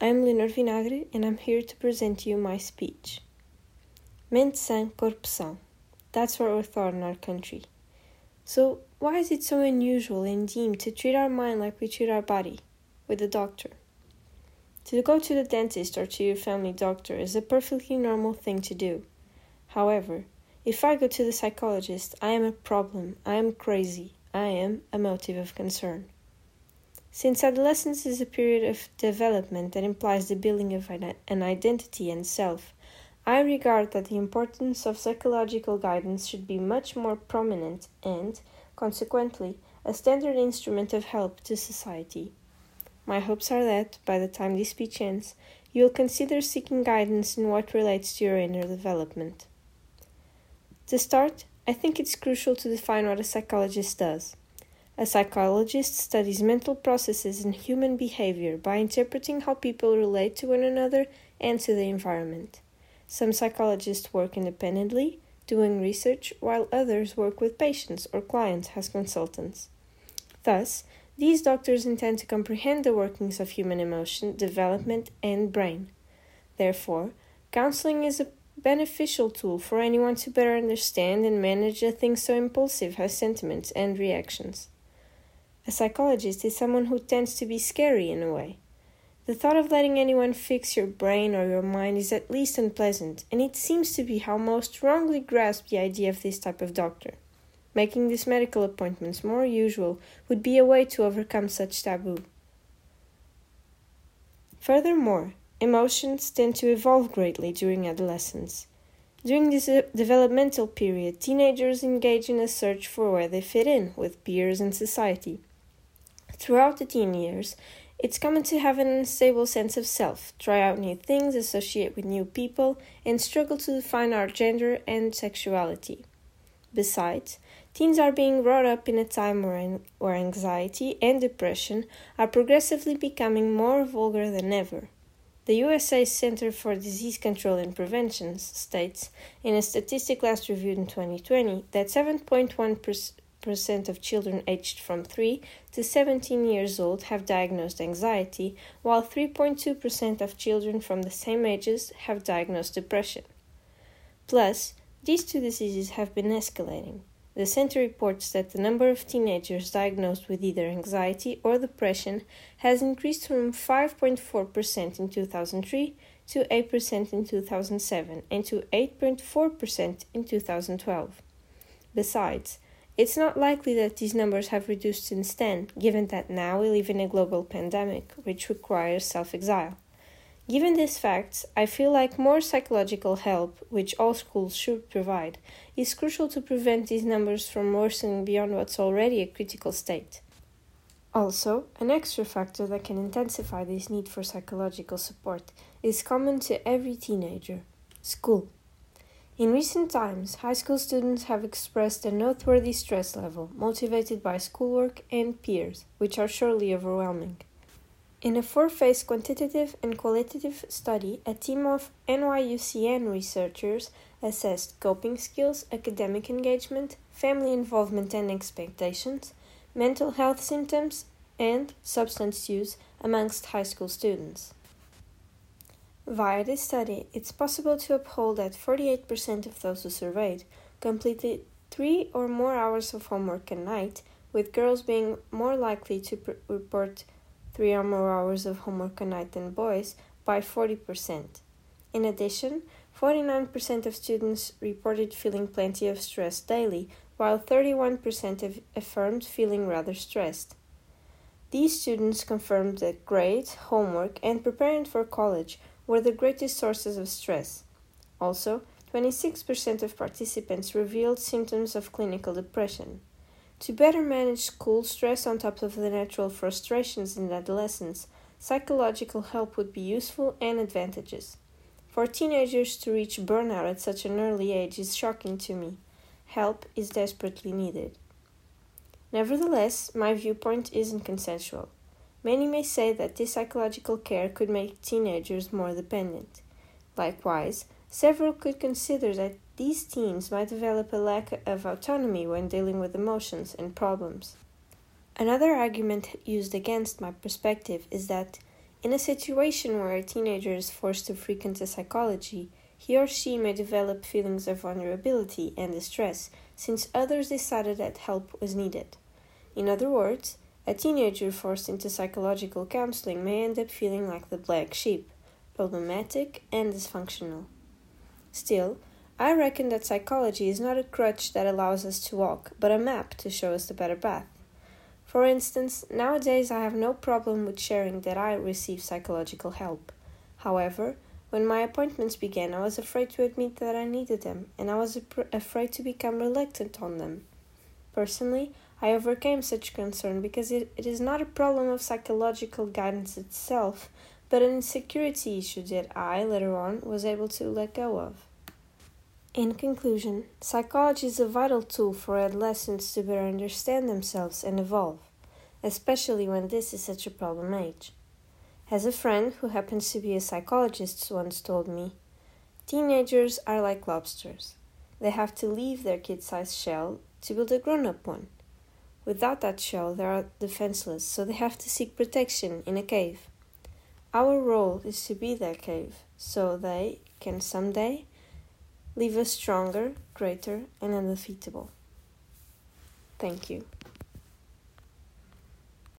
I'm Leonor Vinagre and I'm here to present you my speech. Mente sã, corpo são. That's what we're taught in our country. So, why is it so unusual and deemed to treat our mind like we treat our body? With a doctor. To go to the dentist or to your family doctor is a perfectly normal thing to do. However, if I go to the psychologist, I am a problem, I am crazy, I am a motive of concern. Since adolescence is a period of development that implies the building of an identity and self, I regard that the importance of psychological guidance should be much more prominent and, consequently, a standard instrument of help to society. My hopes are that, by the time this speech ends, you will consider seeking guidance in what relates to your inner development. To start, I think it's crucial to define what a psychologist does. A psychologist studies mental processes and human behavior by interpreting how people relate to one another and to the environment. Some psychologists work independently, doing research, while others work with patients or clients as consultants. Thus, these doctors intend to comprehend the workings of human emotion, development, and brain. Therefore, counseling is a beneficial tool for anyone to better understand and manage a thing so impulsive as sentiments and reactions. A psychologist is someone who tends to be scary in a way. The thought of letting anyone fix your brain or your mind is at least unpleasant, and it seems to be how most wrongly grasp the idea of this type of doctor. Making these medical appointments more usual would be a way to overcome such taboo. Furthermore, emotions tend to evolve greatly during adolescence. During this uh, developmental period, teenagers engage in a search for where they fit in with peers and society. Throughout the teen years, it's common to have an unstable sense of self, try out new things, associate with new people, and struggle to define our gender and sexuality. Besides, teens are being brought up in a time where, where anxiety and depression are progressively becoming more vulgar than ever. The USA Center for Disease Control and Prevention states in a statistic last reviewed in 2020 that 7.1% percent of children aged from 3 to 17 years old have diagnosed anxiety, while 3.2% of children from the same ages have diagnosed depression. Plus, these two diseases have been escalating. The center reports that the number of teenagers diagnosed with either anxiety or depression has increased from 5.4% in 2003 to 8% in 2007 and to 8.4% in 2012. Besides, it's not likely that these numbers have reduced since then, given that now we live in a global pandemic, which requires self exile. Given these facts, I feel like more psychological help, which all schools should provide, is crucial to prevent these numbers from worsening beyond what's already a critical state. Also, an extra factor that can intensify this need for psychological support is common to every teenager school. In recent times, high school students have expressed a noteworthy stress level, motivated by schoolwork and peers, which are surely overwhelming. In a four phase quantitative and qualitative study, a team of NYUCN researchers assessed coping skills, academic engagement, family involvement and expectations, mental health symptoms, and substance use amongst high school students. Via this study, it's possible to uphold that 48% of those who surveyed completed three or more hours of homework a night, with girls being more likely to pr- report three or more hours of homework a night than boys by 40%. In addition, 49% of students reported feeling plenty of stress daily, while 31% affirmed feeling rather stressed. These students confirmed that grades, homework, and preparing for college were the greatest sources of stress. Also, 26% of participants revealed symptoms of clinical depression. To better manage school stress on top of the natural frustrations in adolescence, psychological help would be useful and advantageous. For teenagers to reach burnout at such an early age is shocking to me. Help is desperately needed. Nevertheless, my viewpoint isn't consensual. Many may say that this psychological care could make teenagers more dependent. Likewise, several could consider that these teens might develop a lack of autonomy when dealing with emotions and problems. Another argument used against my perspective is that In a situation where a teenager is forced to frequent a psychology, he or she may develop feelings of vulnerability and distress since others decided that help was needed. In other words, a teenager forced into psychological counseling may end up feeling like the black sheep, problematic and dysfunctional. Still, I reckon that psychology is not a crutch that allows us to walk, but a map to show us the better path. For instance, nowadays I have no problem with sharing that I receive psychological help. However, when my appointments began, I was afraid to admit that I needed them, and I was afraid to become reluctant on them. Personally, I overcame such concern because it, it is not a problem of psychological guidance itself, but an insecurity issue that I, later on, was able to let go of. In conclusion, psychology is a vital tool for adolescents to better understand themselves and evolve, especially when this is such a problem age. As a friend who happens to be a psychologist once told me, teenagers are like lobsters. They have to leave their kid sized shell to build a grown up one. Without that shell, they are defenseless, so they have to seek protection in a cave. Our role is to be their cave, so they can someday leave us stronger, greater, and undefeatable. Thank you.